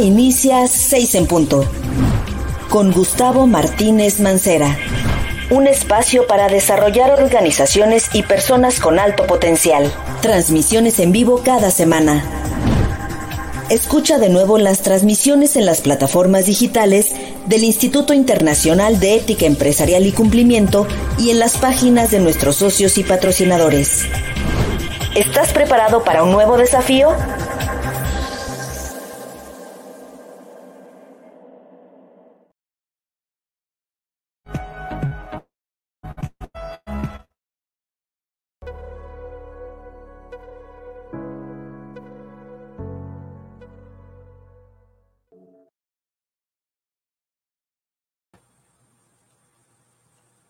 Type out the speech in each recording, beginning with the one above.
Inicia 6 en punto. Con Gustavo Martínez Mancera. Un espacio para desarrollar organizaciones y personas con alto potencial. Transmisiones en vivo cada semana. Escucha de nuevo las transmisiones en las plataformas digitales del Instituto Internacional de Ética Empresarial y Cumplimiento y en las páginas de nuestros socios y patrocinadores. ¿Estás preparado para un nuevo desafío?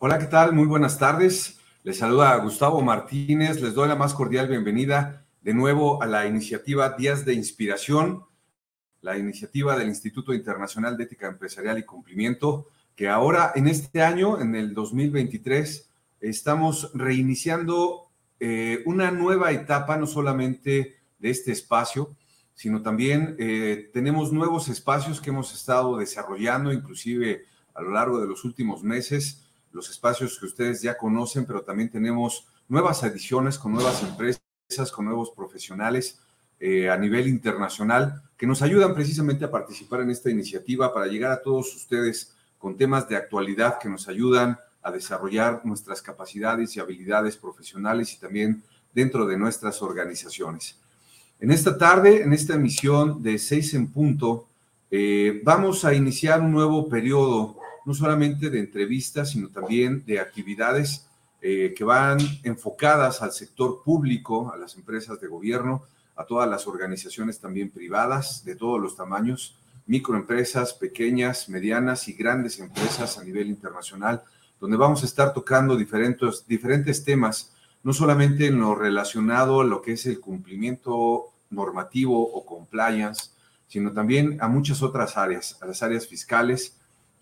Hola, ¿qué tal? Muy buenas tardes. Les saluda Gustavo Martínez. Les doy la más cordial bienvenida de nuevo a la iniciativa Días de Inspiración, la iniciativa del Instituto Internacional de Ética Empresarial y Cumplimiento, que ahora en este año, en el 2023, estamos reiniciando eh, una nueva etapa, no solamente de este espacio, sino también eh, tenemos nuevos espacios que hemos estado desarrollando, inclusive a lo largo de los últimos meses los espacios que ustedes ya conocen, pero también tenemos nuevas ediciones con nuevas empresas, con nuevos profesionales eh, a nivel internacional que nos ayudan precisamente a participar en esta iniciativa para llegar a todos ustedes con temas de actualidad que nos ayudan a desarrollar nuestras capacidades y habilidades profesionales y también dentro de nuestras organizaciones. En esta tarde, en esta emisión de Seis en Punto, eh, vamos a iniciar un nuevo periodo no solamente de entrevistas, sino también de actividades eh, que van enfocadas al sector público, a las empresas de gobierno, a todas las organizaciones también privadas de todos los tamaños, microempresas, pequeñas, medianas y grandes empresas a nivel internacional, donde vamos a estar tocando diferentes, diferentes temas, no solamente en lo relacionado a lo que es el cumplimiento normativo o compliance, sino también a muchas otras áreas, a las áreas fiscales,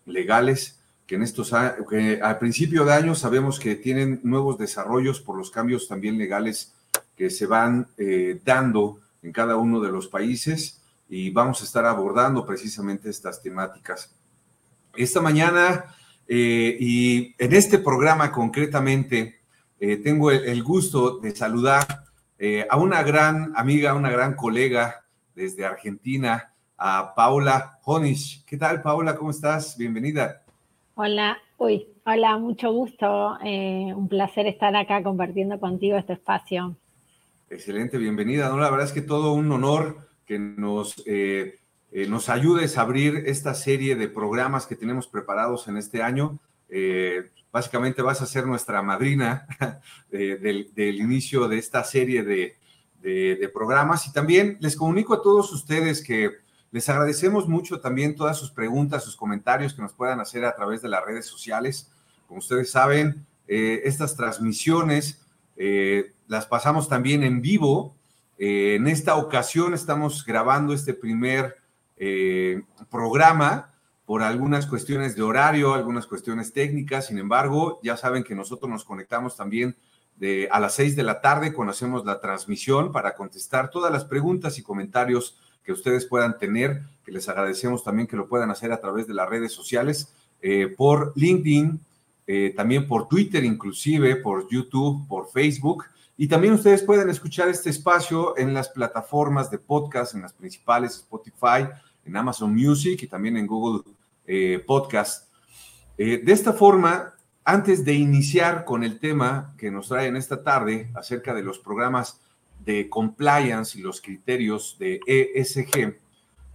legales que en estos que al principio de año sabemos que tienen nuevos desarrollos por los cambios también legales que se van eh, dando en cada uno de los países y vamos a estar abordando precisamente estas temáticas. Esta mañana eh, y en este programa concretamente eh, tengo el, gusto de saludar a una gran amiga, una gran colega desde Argentina, a Paula Honish. ¿Qué tal, Paula? ¿Cómo estás? Bienvenida. Hola, uy, hola, mucho gusto. Eh, un placer estar acá compartiendo contigo este espacio. Excelente, bienvenida. ¿no? La verdad es que todo un honor que nos, eh, eh, nos ayudes a abrir esta serie de programas que tenemos preparados en este año. básicamente vas a ser nuestra madrina del, inicio de esta serie de, de programas y también les comunico a todos ustedes que les agradecemos mucho también todas sus preguntas, sus comentarios que nos puedan hacer a través de las redes sociales. Como ustedes saben, eh, estas transmisiones eh, las pasamos también en vivo. Eh, en esta ocasión estamos grabando este primer programa por algunas cuestiones de horario, algunas cuestiones técnicas. Sin embargo, ya saben que nosotros nos conectamos también a las seis de la tarde cuando hacemos la transmisión para contestar todas las preguntas y comentarios que ustedes puedan tener, que les agradecemos también que lo puedan hacer a través de las redes sociales, eh, por LinkedIn, eh, también por Twitter inclusive, por YouTube, por Facebook. Y también ustedes pueden escuchar este espacio en las plataformas de podcast, en las principales Spotify, en Amazon Music y también en Google eh, Podcast. de esta forma, antes de iniciar con el tema que nos trae en esta tarde acerca de los programas de compliance y los criterios de ESG,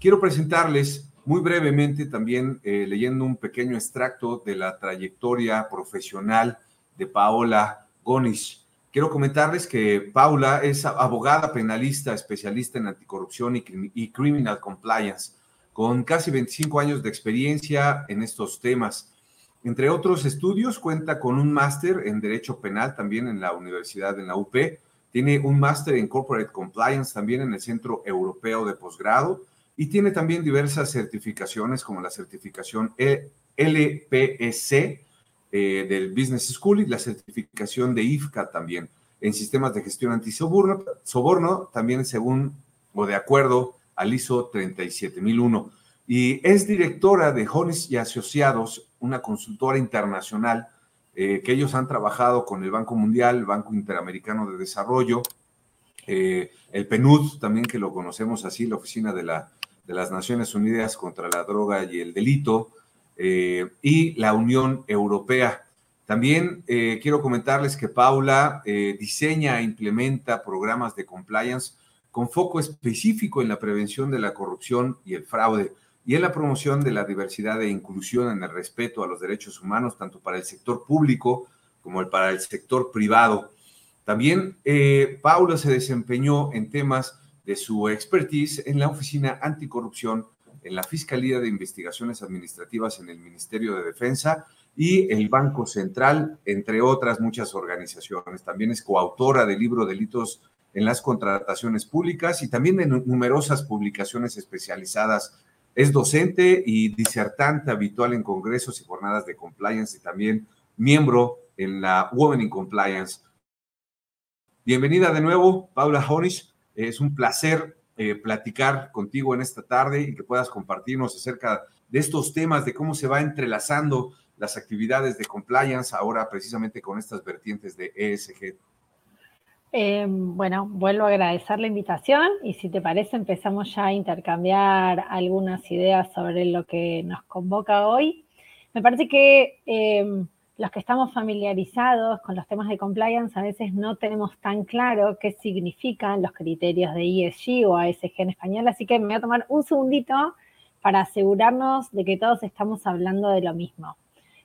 quiero presentarles muy brevemente también eh, leyendo un pequeño extracto de la trayectoria profesional de Paola Gonis. Quiero comentarles que Paula es abogada penalista, especialista en anticorrupción y, criminal compliance, con casi 25 años de experiencia en estos temas. Entre otros estudios, cuenta con un máster en Derecho Penal también en la Universidad de la UP tiene un máster en Corporate Compliance también en el Centro Europeo de Posgrado y tiene también diversas certificaciones como la certificación e LPSC eh, del Business School y la certificación de IFCA también en sistemas de gestión antisoborno, soborno, también según o de acuerdo al ISO 37001 y es directora de Honis y Asociados, una consultora internacional eh, que ellos han trabajado con el Banco Mundial, el Banco Interamericano de Desarrollo, eh, el PNUD, también que lo conocemos así, la Oficina de, la, las Naciones Unidas contra la Droga y el Delito, eh, y la Unión Europea. También quiero comentarles que Paula diseña e implementa programas de compliance con foco específico en la prevención de la corrupción y el fraude y en la promoción de la diversidad e inclusión en el respeto a los derechos humanos, tanto para el sector público como para el sector privado. También eh, Paula se desempeñó en temas de su expertise en la Oficina Anticorrupción, en la Fiscalía de Investigaciones Administrativas en el Ministerio de Defensa y el Banco Central, entre otras muchas organizaciones. También es coautora del libro Delitos en las Contrataciones Públicas y también de numerosas publicaciones especializadas es docente y disertante habitual en congresos y jornadas de compliance y también miembro en la Women in Compliance. Bienvenida de nuevo, Paula Honish. Es un placer eh, platicar contigo en esta tarde y que puedas compartirnos acerca de estos temas, de cómo se va entrelazando las actividades de compliance ahora precisamente con estas vertientes de ESG. Em, bueno, vuelvo a agradecer la invitación y si te parece empezamos ya a intercambiar algunas ideas sobre lo que nos convoca hoy. Me parece que em, los que estamos familiarizados con los temas de compliance a veces no tenemos tan claro qué significan los criterios de ESG o ASG en español, así que me voy a tomar un segundito para asegurarnos de que todos estamos hablando de lo mismo.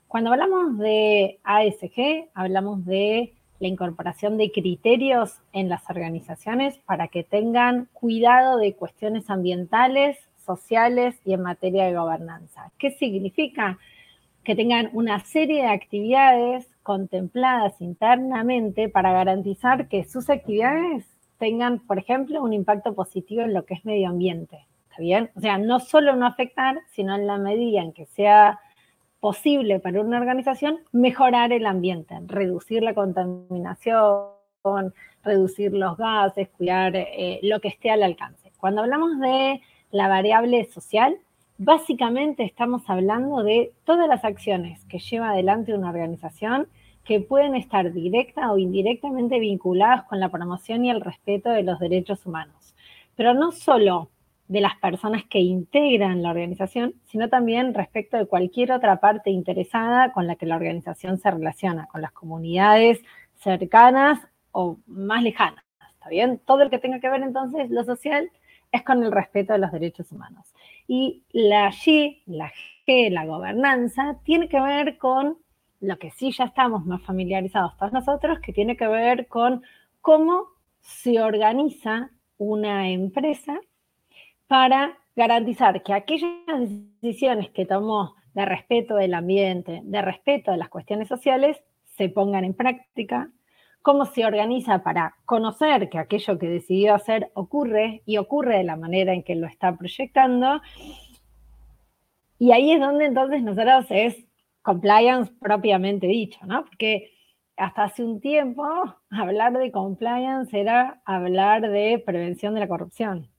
Cuando hablamos de ASG, hablamos de la incorporación de criterios en las organizaciones para que tengan cuidado de cuestiones ambientales, sociales y en materia de gobernanza. ¿Qué significa? Que tengan una serie de actividades contempladas internamente para garantizar que sus actividades tengan, por ejemplo, un impacto positivo en lo que es medio ambiente. ¿Está bien? O sea, no solo no afectar, sino en la medida en que sea posible para una organización mejorar el ambiente, reducir la contaminación, reducir los gases, cuidar eh, lo que esté al alcance. Cuando hablamos de la variable social, básicamente estamos hablando de todas las acciones que lleva adelante una organización que pueden estar directa o indirectamente vinculadas con la promoción y el respeto de los derechos humanos. Pero no solo de las personas que integran la organización, sino también respecto de cualquier otra parte interesada con la que la organización se relaciona, con las comunidades cercanas o más lejanas. ¿Está bien? Todo lo que tenga que ver entonces lo social es con el respeto de los derechos humanos. Y la G, la G, la gobernanza, tiene que ver con lo que sí ya estamos más familiarizados todos nosotros, que tiene que ver con cómo se organiza una empresa para garantizar que aquellas decisiones que tomó de respeto del ambiente, de respeto de las cuestiones sociales, se pongan en práctica, cómo se organiza para conocer que aquello que decidió hacer ocurre y ocurre de la manera en que lo está proyectando. Y ahí es donde entonces nosotros es compliance propiamente dicho, ¿no? Porque hasta hace un tiempo hablar de compliance era hablar de prevención de la corrupción.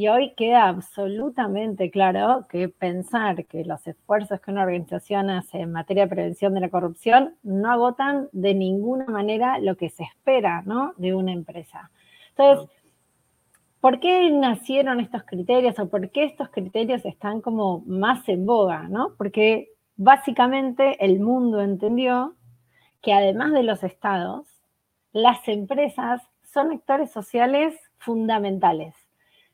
Y hoy queda absolutamente claro que pensar que los esfuerzos que una organización hace en materia de prevención de la corrupción no agotan de ninguna manera lo que se espera ¿no? de una empresa. Entonces, ¿por qué nacieron estos criterios o por qué estos criterios están como más en boga? ¿no? Porque básicamente el mundo entendió que además de los estados, las empresas son actores sociales fundamentales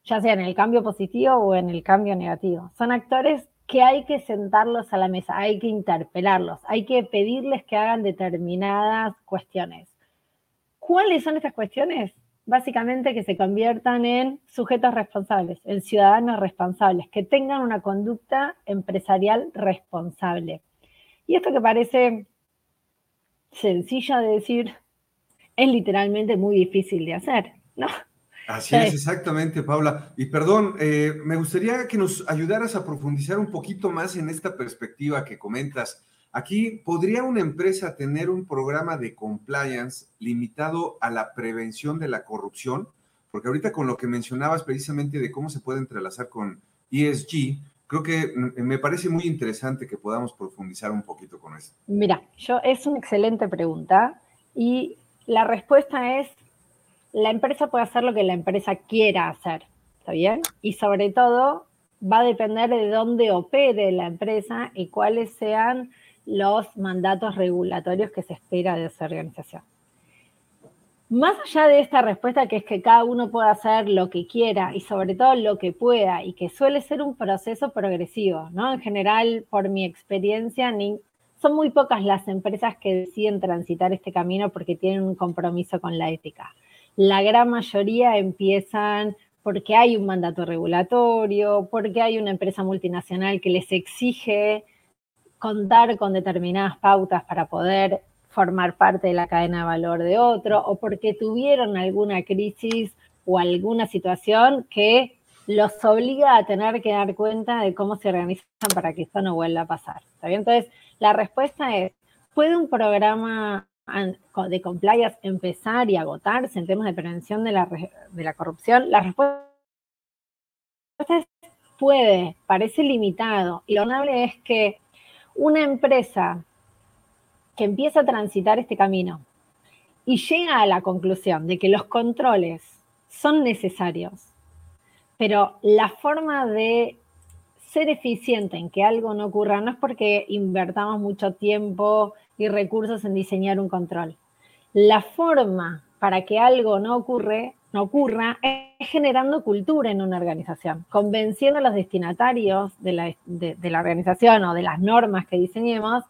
ya sea en el cambio positivo o en el cambio negativo. Son actores que hay que sentarlos a la mesa, hay que interpelarlos, hay que pedirles que hagan determinadas cuestiones. ¿Cuáles son estas cuestiones? Básicamente que se conviertan en sujetos responsables, en ciudadanos responsables, que tengan una conducta empresarial responsable. Y esto que parece sencillo de decir, es literalmente muy difícil de hacer, ¿no? Así es, exactamente, Paula. Y perdón, eh, me gustaría que nos ayudaras a profundizar un poquito más en esta perspectiva que comentas. Aquí, ¿podría una empresa tener un programa de compliance limitado a la prevención de la corrupción? porque ahorita con lo que mencionabas precisamente de cómo se puede entrelazar con ESG, creo que me parece muy interesante que podamos profundizar un poquito con eso. Mira, yo es una excelente pregunta y la respuesta es, la empresa puede hacer lo que la empresa quiera hacer, ¿está bien? Y sobre todo va a depender de dónde opere la empresa y cuáles sean los mandatos regulatorios que se espera de esa organización. Más allá de esta respuesta, que es que cada uno pueda hacer lo que quiera y sobre todo lo que pueda, y que suele ser un proceso progresivo, ¿no? En general, por mi experiencia, son muy pocas las empresas que deciden transitar este camino porque tienen un compromiso con la ética. La gran mayoría empiezan porque hay un mandato regulatorio, porque hay una empresa multinacional que les exige contar con determinadas pautas para poder formar parte de la cadena de valor de otro, o porque tuvieron alguna crisis o alguna situación que los obliga a tener que dar cuenta de cómo se organizan para que esto no vuelva a pasar. ¿Está bien? Entonces, la respuesta es, ¿puede un programa de compliance empezar y agotarse en temas de prevención de la, de la corrupción? La respuesta es, puede, parece limitado. Y lo notable es que una empresa que empieza a transitar este camino y llega a la conclusión de que los controles son necesarios, pero la forma de ser eficiente en que algo no ocurra no es porque invertamos mucho tiempo y recursos en diseñar un control. La forma para que algo no ocurre no ocurra es generando cultura en una organización, convenciendo a los destinatarios de la, organización o de las normas que diseñemos,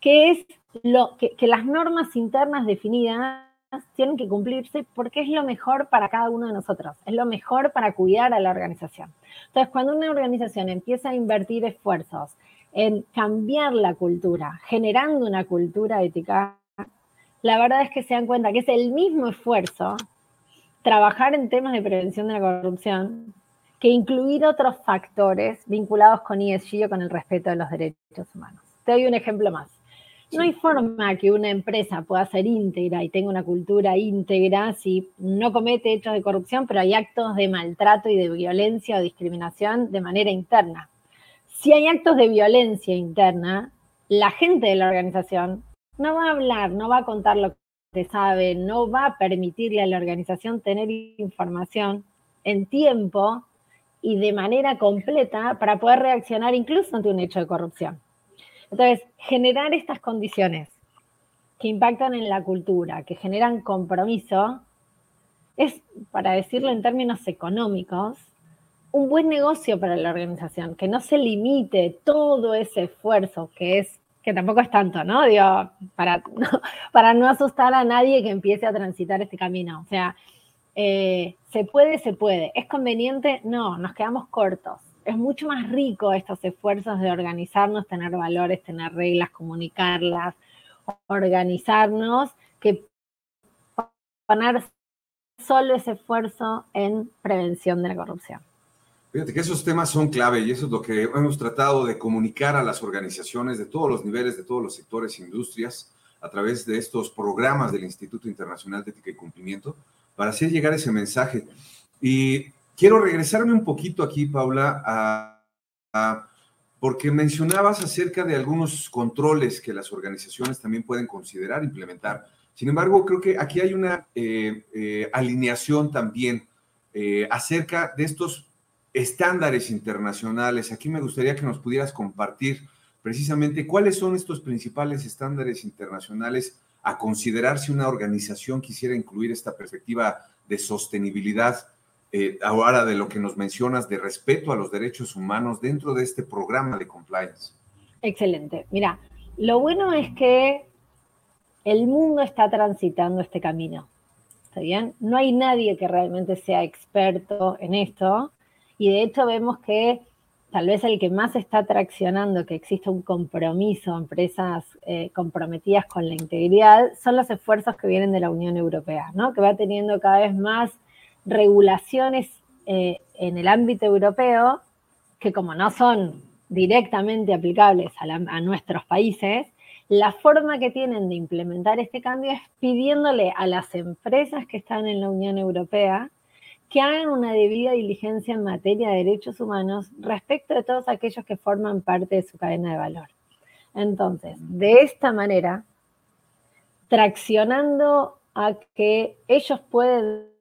que es lo que, que las normas internas definidas tienen que cumplirse porque es lo mejor para cada uno de nosotros, es lo mejor para cuidar a la organización. Entonces, cuando una organización empieza a invertir esfuerzos en cambiar la cultura, generando una cultura ética, la verdad es que se dan cuenta que es el mismo esfuerzo trabajar en temas de prevención de la corrupción que incluir otros factores vinculados con ESG o con el respeto de los derechos humanos. Te doy un ejemplo más. No hay forma que una empresa pueda ser íntegra y tenga una cultura íntegra si no comete hechos de corrupción, pero hay actos de maltrato y de violencia o discriminación de manera interna. Si hay actos de violencia interna, la gente de la organización no va a hablar, no va a contar lo sabe, no va a permitirle a la organización tener información en tiempo y de manera completa para poder reaccionar incluso ante un hecho de corrupción. Entonces, generar estas condiciones que impactan en la cultura, que generan compromiso, es, para decirlo en términos económicos, un buen negocio para la organización, que no se limite todo ese esfuerzo que es que tampoco es tanto, ¿no? Digo, para, para no asustar a nadie que empiece a transitar este camino. O sea, eh, se puede, se puede. ¿Es conveniente? No, nos quedamos cortos. Es mucho más rico estos esfuerzos de organizarnos, tener valores, tener reglas, comunicarlas, organizarnos, que poner solo ese esfuerzo en prevención de la corrupción. Fíjate que esos temas son clave y eso es lo que hemos tratado de comunicar a las organizaciones de todos los niveles, de todos los sectores e industrias, a través de estos programas del Instituto Internacional de Ética y Cumplimiento, para hacer llegar ese mensaje. Y quiero regresarme un poquito aquí, Paula, porque mencionabas acerca de algunos controles que las organizaciones también pueden considerar implementar. Sin embargo, creo que aquí hay una eh, eh, alineación también eh, acerca de estos estándares internacionales. Aquí me gustaría que nos pudieras compartir precisamente cuáles son estos principales estándares internacionales a considerar si una organización quisiera incluir esta perspectiva de sostenibilidad, eh, ahora de lo que nos mencionas, de respeto a los derechos humanos dentro de este programa de compliance. Excelente. Mira, lo bueno es que el mundo está transitando este camino. ¿Está bien? No hay nadie que realmente sea experto en esto y de hecho vemos que tal vez el que más está traccionando que existe un compromiso, empresas eh, comprometidas con la integridad, son los esfuerzos que vienen de la Unión Europea, ¿no? que va teniendo cada vez más regulaciones eh, en el ámbito europeo que como no son directamente aplicables a nuestros países, la forma que tienen de implementar este cambio es pidiéndole a las empresas que están en la Unión Europea que hagan una debida diligencia en materia de derechos humanos respecto de todos aquellos que forman parte de su cadena de valor. Entonces, de esta manera, traccionando a que ellos pueden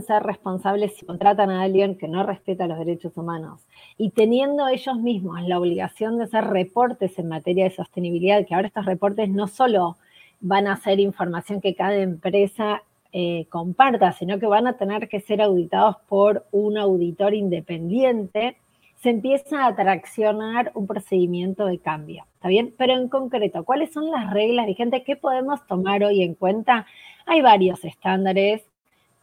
ser responsables si contratan a alguien que no respeta los derechos humanos y teniendo ellos mismos la obligación de hacer reportes en materia de sostenibilidad, que ahora estos reportes no solo van a ser información que cada empresa eh, comparta, sino que van a tener que ser auditados por un auditor independiente, se empieza a traccionar un procedimiento de cambio. ¿Está bien? Pero en concreto, ¿cuáles son las reglas vigentes? ¿Qué podemos tomar hoy en cuenta? Hay varios estándares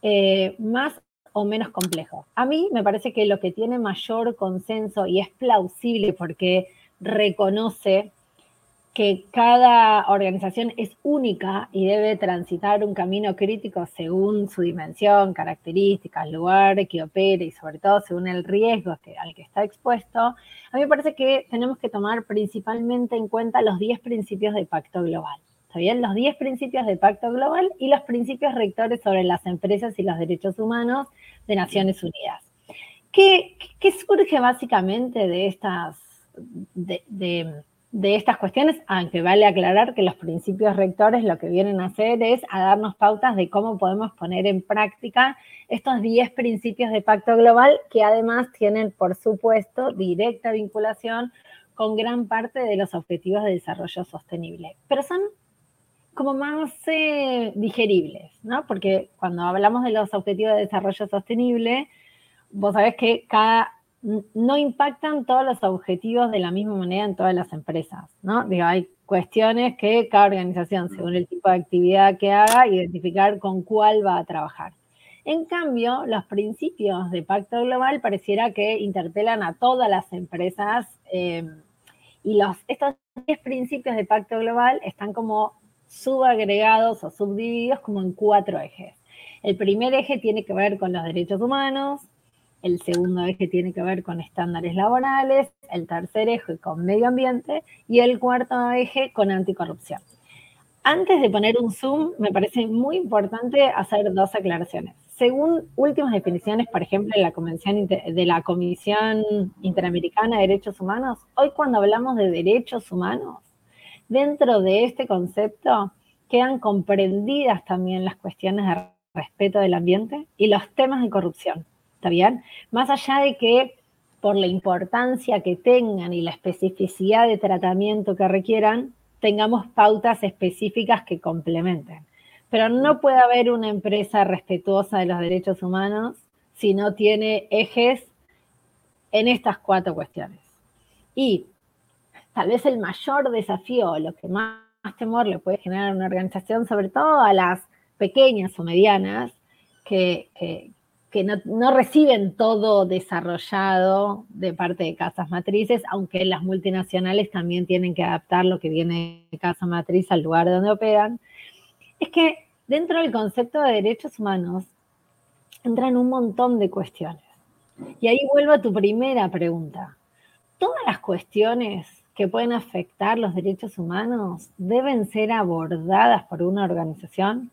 eh, más o menos complejos. A mí me parece que lo que tiene mayor consenso y es plausible porque reconoce que cada organización es única y debe transitar un camino crítico según su dimensión, características, lugar que opere y sobre todo según el riesgo al que está expuesto, a mí me parece que tenemos que tomar principalmente en cuenta los 10 principios del Pacto Global. ¿Está bien? Los 10 principios del Pacto Global y los principios rectores sobre las empresas y los derechos humanos de Naciones Unidas. ¿Qué, surge básicamente de estas... de, de estas cuestiones, aunque vale aclarar que los principios rectores lo que vienen a hacer es a darnos pautas de cómo podemos poner en práctica estos 10 principios de pacto global que además tienen, por supuesto, directa vinculación con gran parte de los objetivos de desarrollo sostenible. Pero son como más eh, digeribles, ¿no? Porque cuando hablamos de los objetivos de desarrollo sostenible, vos sabés que cada no impactan todos los objetivos de la misma manera en todas las empresas, ¿no? Digo, hay cuestiones que cada organización, según el tipo de actividad que haga, identificar con cuál va a trabajar. En cambio, los principios de Pacto Global pareciera que interpelan a todas las empresas eh, y los, estos 10 principios de Pacto Global están como subagregados o subdivididos como en cuatro ejes. El primer eje tiene que ver con los derechos humanos, el segundo eje tiene que ver con estándares laborales, el tercer eje con medio ambiente y el cuarto eje con anticorrupción. Antes de poner un zoom, me parece muy importante hacer dos aclaraciones. Según últimas definiciones, por ejemplo, de la, Convención de la Comisión Interamericana de Derechos Humanos, hoy cuando hablamos de derechos humanos, dentro de este concepto quedan comprendidas también las cuestiones de respeto del ambiente y los temas de corrupción. ¿Está bien? Más allá de que por la importancia que tengan y la especificidad de tratamiento que requieran, tengamos pautas específicas que complementen. Pero no puede haber una empresa respetuosa de los derechos humanos si no tiene ejes en estas cuatro cuestiones. Y tal vez el mayor desafío, lo que más, temor le puede generar a una organización, sobre todo a las pequeñas o medianas, que, que no, reciben todo desarrollado de parte de casas matrices, aunque las multinacionales también tienen que adaptar lo que viene de casa matriz al lugar donde operan, es que dentro del concepto de derechos humanos entran un montón de cuestiones. Y ahí vuelvo a tu primera pregunta. Todas las cuestiones que pueden afectar los derechos humanos deben ser abordadas por una organización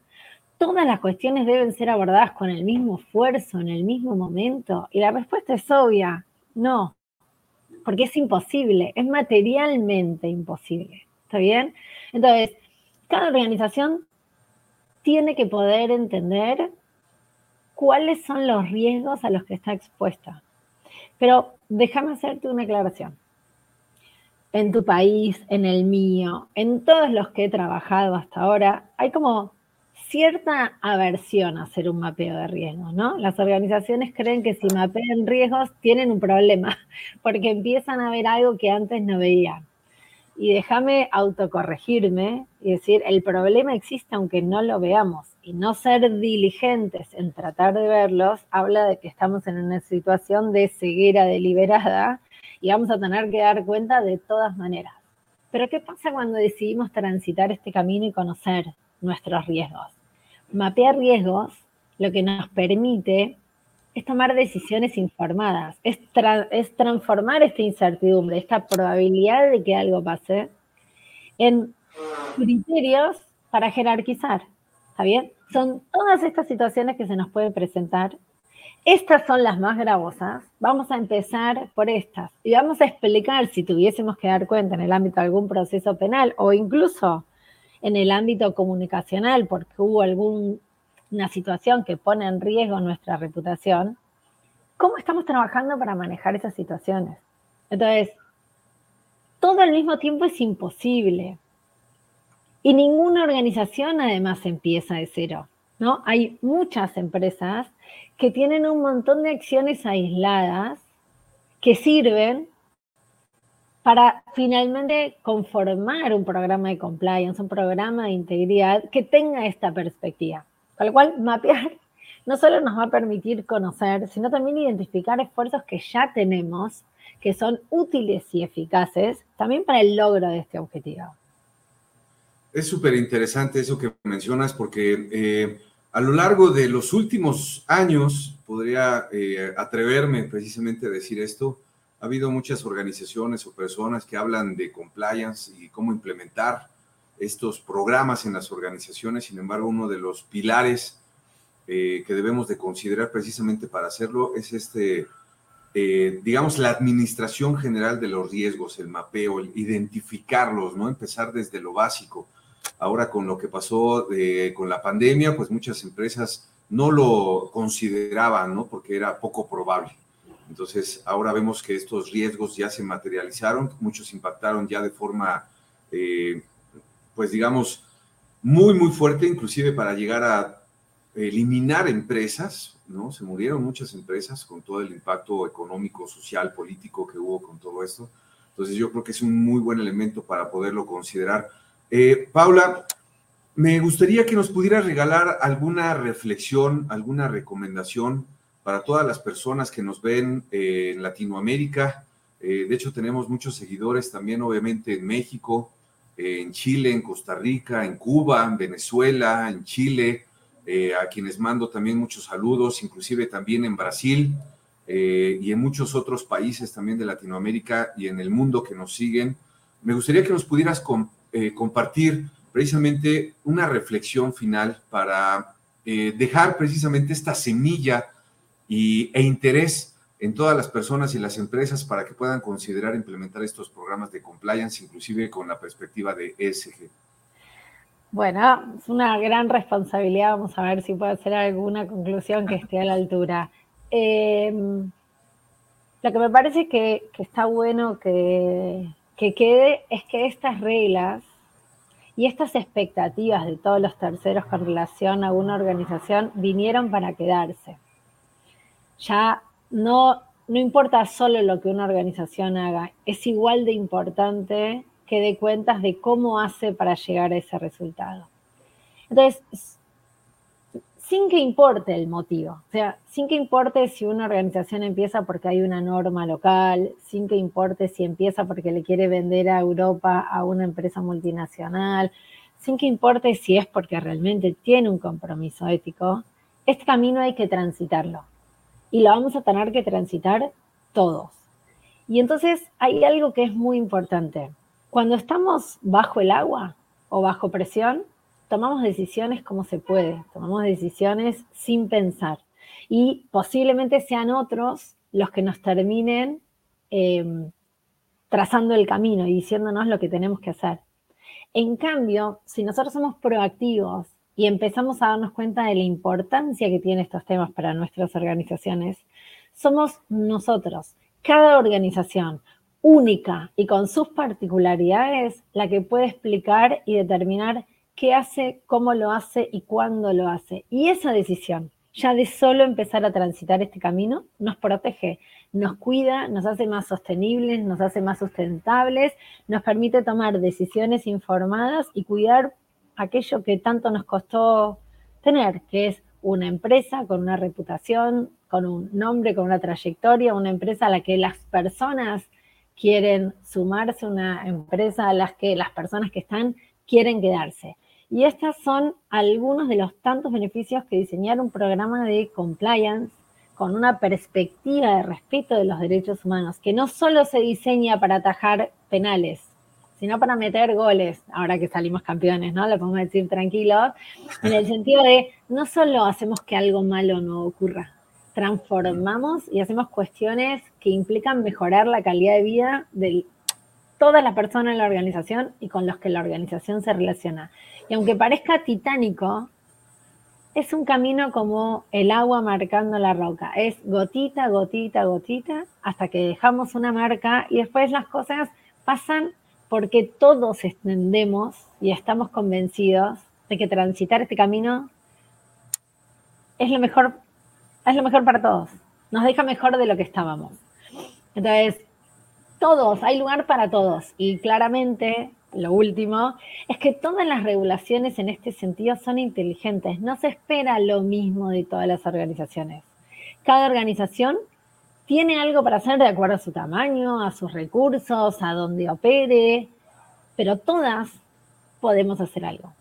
todas las cuestiones deben ser abordadas con el mismo esfuerzo, en el mismo momento? Y la respuesta es obvia, no, porque es imposible, es materialmente imposible. ¿Está bien? Entonces, cada organización tiene que poder entender cuáles son los riesgos a los que está expuesta. Pero déjame hacerte una aclaración. En tu país, en el mío, en todos los que he trabajado hasta ahora, hay como cierta aversión a hacer un mapeo de riesgos, ¿no? Las organizaciones creen que si mapean riesgos tienen un problema, porque empiezan a ver algo que antes no veían. Y déjame autocorregirme y decir, el problema existe aunque no lo veamos. Y no ser diligentes en tratar de verlos habla de que estamos en una situación de ceguera deliberada y vamos a tener que dar cuenta de todas maneras. Pero ¿qué pasa cuando decidimos transitar este camino y conocer nuestros riesgos? mapear riesgos lo que nos permite es tomar decisiones informadas, es, transformar esta incertidumbre, esta probabilidad de que algo pase en criterios para jerarquizar. ¿Está bien? Son todas estas situaciones que se nos pueden presentar Estas son las más gravosas. Vamos a empezar por estas y vamos a explicar si tuviésemos que dar cuenta en el ámbito de algún proceso penal o incluso en el ámbito comunicacional porque hubo alguna situación que pone en riesgo nuestra reputación, ¿cómo estamos trabajando para manejar esas situaciones? Entonces, todo al mismo tiempo es imposible. Y ninguna organización además empieza de cero, ¿no? Hay muchas empresas que tienen un montón de acciones aisladas que sirven para finalmente conformar un programa de compliance, un programa de integridad que tenga esta perspectiva. Con lo cual, mapear no solo nos va a permitir conocer, sino también identificar esfuerzos que ya tenemos, que son útiles y eficaces, también para el logro de este objetivo. Es súper interesante eso que mencionas porque eh, a lo largo de los últimos años, podría eh, atreverme precisamente a decir esto, ha habido muchas organizaciones o personas que hablan de compliance y cómo implementar estos programas en las organizaciones. Sin embargo, uno de los pilares eh, que debemos de considerar precisamente para hacerlo es este, eh, digamos, la administración general de los riesgos, el mapeo, el identificarlos, ¿no? Empezar desde lo básico. Ahora con lo que pasó eh, con la pandemia, pues muchas empresas no lo consideraban, ¿no? Porque era poco probable. Entonces, ahora vemos que estos riesgos ya se materializaron, muchos impactaron ya de forma, eh, pues digamos, muy, muy fuerte, inclusive para llegar a eliminar empresas, ¿no? Se murieron muchas empresas con todo el impacto económico, social, político que hubo con todo esto. Entonces, yo creo que es un muy buen elemento para poderlo considerar. Eh, Paula, me gustaría que nos pudieras regalar alguna reflexión, alguna recomendación para todas las personas que nos ven eh, en Latinoamérica. Eh, de hecho, tenemos muchos seguidores también, obviamente, en México, en Chile, en Costa Rica, en Cuba, en Venezuela, en Chile, a quienes mando también muchos saludos, inclusive también en Brasil y en muchos otros países también de Latinoamérica y en el mundo que nos siguen. Me gustaría que nos pudieras compartir eh, compartir precisamente una reflexión final para eh, dejar precisamente esta semilla y, e interés en todas las personas y las empresas para que puedan considerar implementar estos programas de compliance, inclusive con la perspectiva de ESG. Bueno, es una gran responsabilidad. Vamos a ver si puedo hacer alguna conclusión que esté a la altura. Em, lo que me parece que, que está bueno que, que quede es que estas reglas y estas expectativas de todos los terceros con relación a una organización vinieron para quedarse. Ya no, no importa solo lo que una organización haga, es igual de importante que dé cuentas de cómo hace para llegar a ese resultado. Entonces, sin que importe el motivo, o sea, sin que importe si una organización empieza porque hay una norma local, sin que importe si empieza porque le quiere vender a Europa a una empresa multinacional, sin que importe si es porque realmente tiene un compromiso ético, este camino hay que transitarlo y lo vamos a tener que transitar todos. Y entonces hay algo que es muy importante. Cuando estamos bajo el agua o bajo presión, tomamos decisiones como se puede, tomamos decisiones sin pensar. Y posiblemente sean otros los que nos terminen em, trazando el camino y diciéndonos lo que tenemos que hacer. En cambio, si nosotros somos proactivos y empezamos a darnos cuenta de la importancia que tienen estos temas para nuestras organizaciones, somos nosotros, cada organización única y con sus particularidades, la que puede explicar y determinar qué hace, cómo lo hace y cuándo lo hace. Y esa decisión, ya de solo empezar a transitar este camino, nos protege, nos cuida, nos hace más sostenibles, nos hace más sustentables, nos permite tomar decisiones informadas y cuidar aquello que tanto nos costó tener, que es una empresa con una reputación, con un nombre, con una trayectoria, una empresa a la que las personas quieren sumarse, una empresa a la que las personas que están quieren quedarse. Y estos son algunos de los tantos beneficios que diseñar un programa de compliance con una perspectiva de respeto de los derechos humanos, que no solo se diseña para atajar penales, sino para meter goles, ahora que salimos campeones, ¿no? Lo podemos decir tranquilos, en el sentido de no solo hacemos que algo malo no ocurra, transformamos y hacemos cuestiones que implican mejorar la calidad de vida de todas las personas en la organización y con los que la organización se relaciona. Y aunque parezca titánico, es un camino como el agua marcando la roca. Es gotita, gotita, gotita, hasta que dejamos una marca y después las cosas pasan porque todos extendemos y estamos convencidos de que transitar este camino es lo mejor, es lo mejor para todos. Nos deja mejor de lo que estábamos. Entonces, todos, hay lugar para todos. Y claramente, lo último, es que todas las regulaciones en este sentido son inteligentes. No se espera lo mismo de todas las organizaciones. Cada organización tiene algo para hacer de acuerdo a su tamaño, a sus recursos, a donde opere, pero todas podemos hacer algo.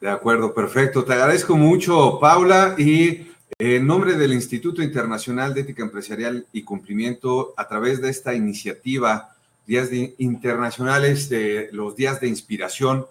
De acuerdo, perfecto. Te agradezco mucho, Paula, y en nombre del Instituto Internacional de Ética Empresarial y Cumplimiento, a través de esta iniciativa, Días Internacionales de los Días de Inspiración,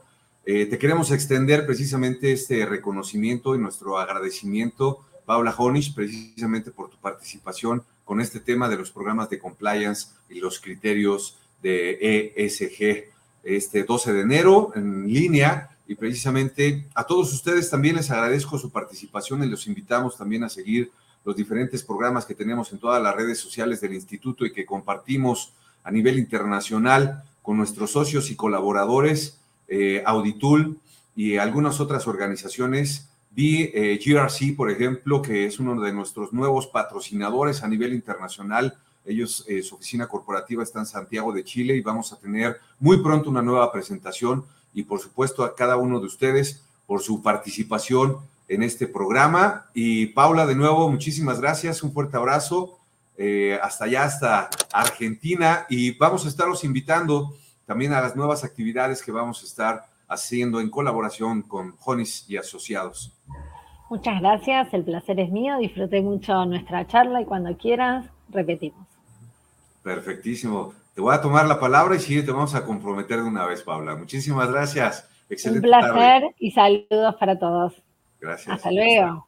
eh, te queremos extender precisamente este reconocimiento y nuestro agradecimiento, Paula Honish, precisamente por tu participación con este tema de los programas de compliance y los criterios de ESG este 12 de enero en línea y precisamente a todos ustedes también les agradezco su participación y los invitamos también a seguir los diferentes programas que tenemos en todas las redes sociales del instituto y que compartimos a nivel internacional con nuestros socios y colaboradores, eh, Auditul y algunas otras organizaciones. Vi eh, GRC, por ejemplo, que es uno de nuestros nuevos patrocinadores a nivel internacional. Ellos, eh, su oficina corporativa está en Santiago de Chile y vamos a tener muy pronto una nueva presentación y por supuesto a cada uno de ustedes por su participación en este programa. Y Paula, de nuevo, muchísimas gracias, un fuerte abrazo. Eh, hasta allá, hasta Argentina, y vamos a estaros invitando también a las nuevas actividades que vamos a estar haciendo en colaboración con Jonis y Asociados. Muchas gracias, el placer es mío, disfruté mucho nuestra charla y cuando quieras, repetimos. Perfectísimo. Te voy a tomar la palabra y sí, te vamos a comprometer de una vez, Paula. Muchísimas gracias. Excelente Un placer y saludos para todos. Gracias. Hasta luego.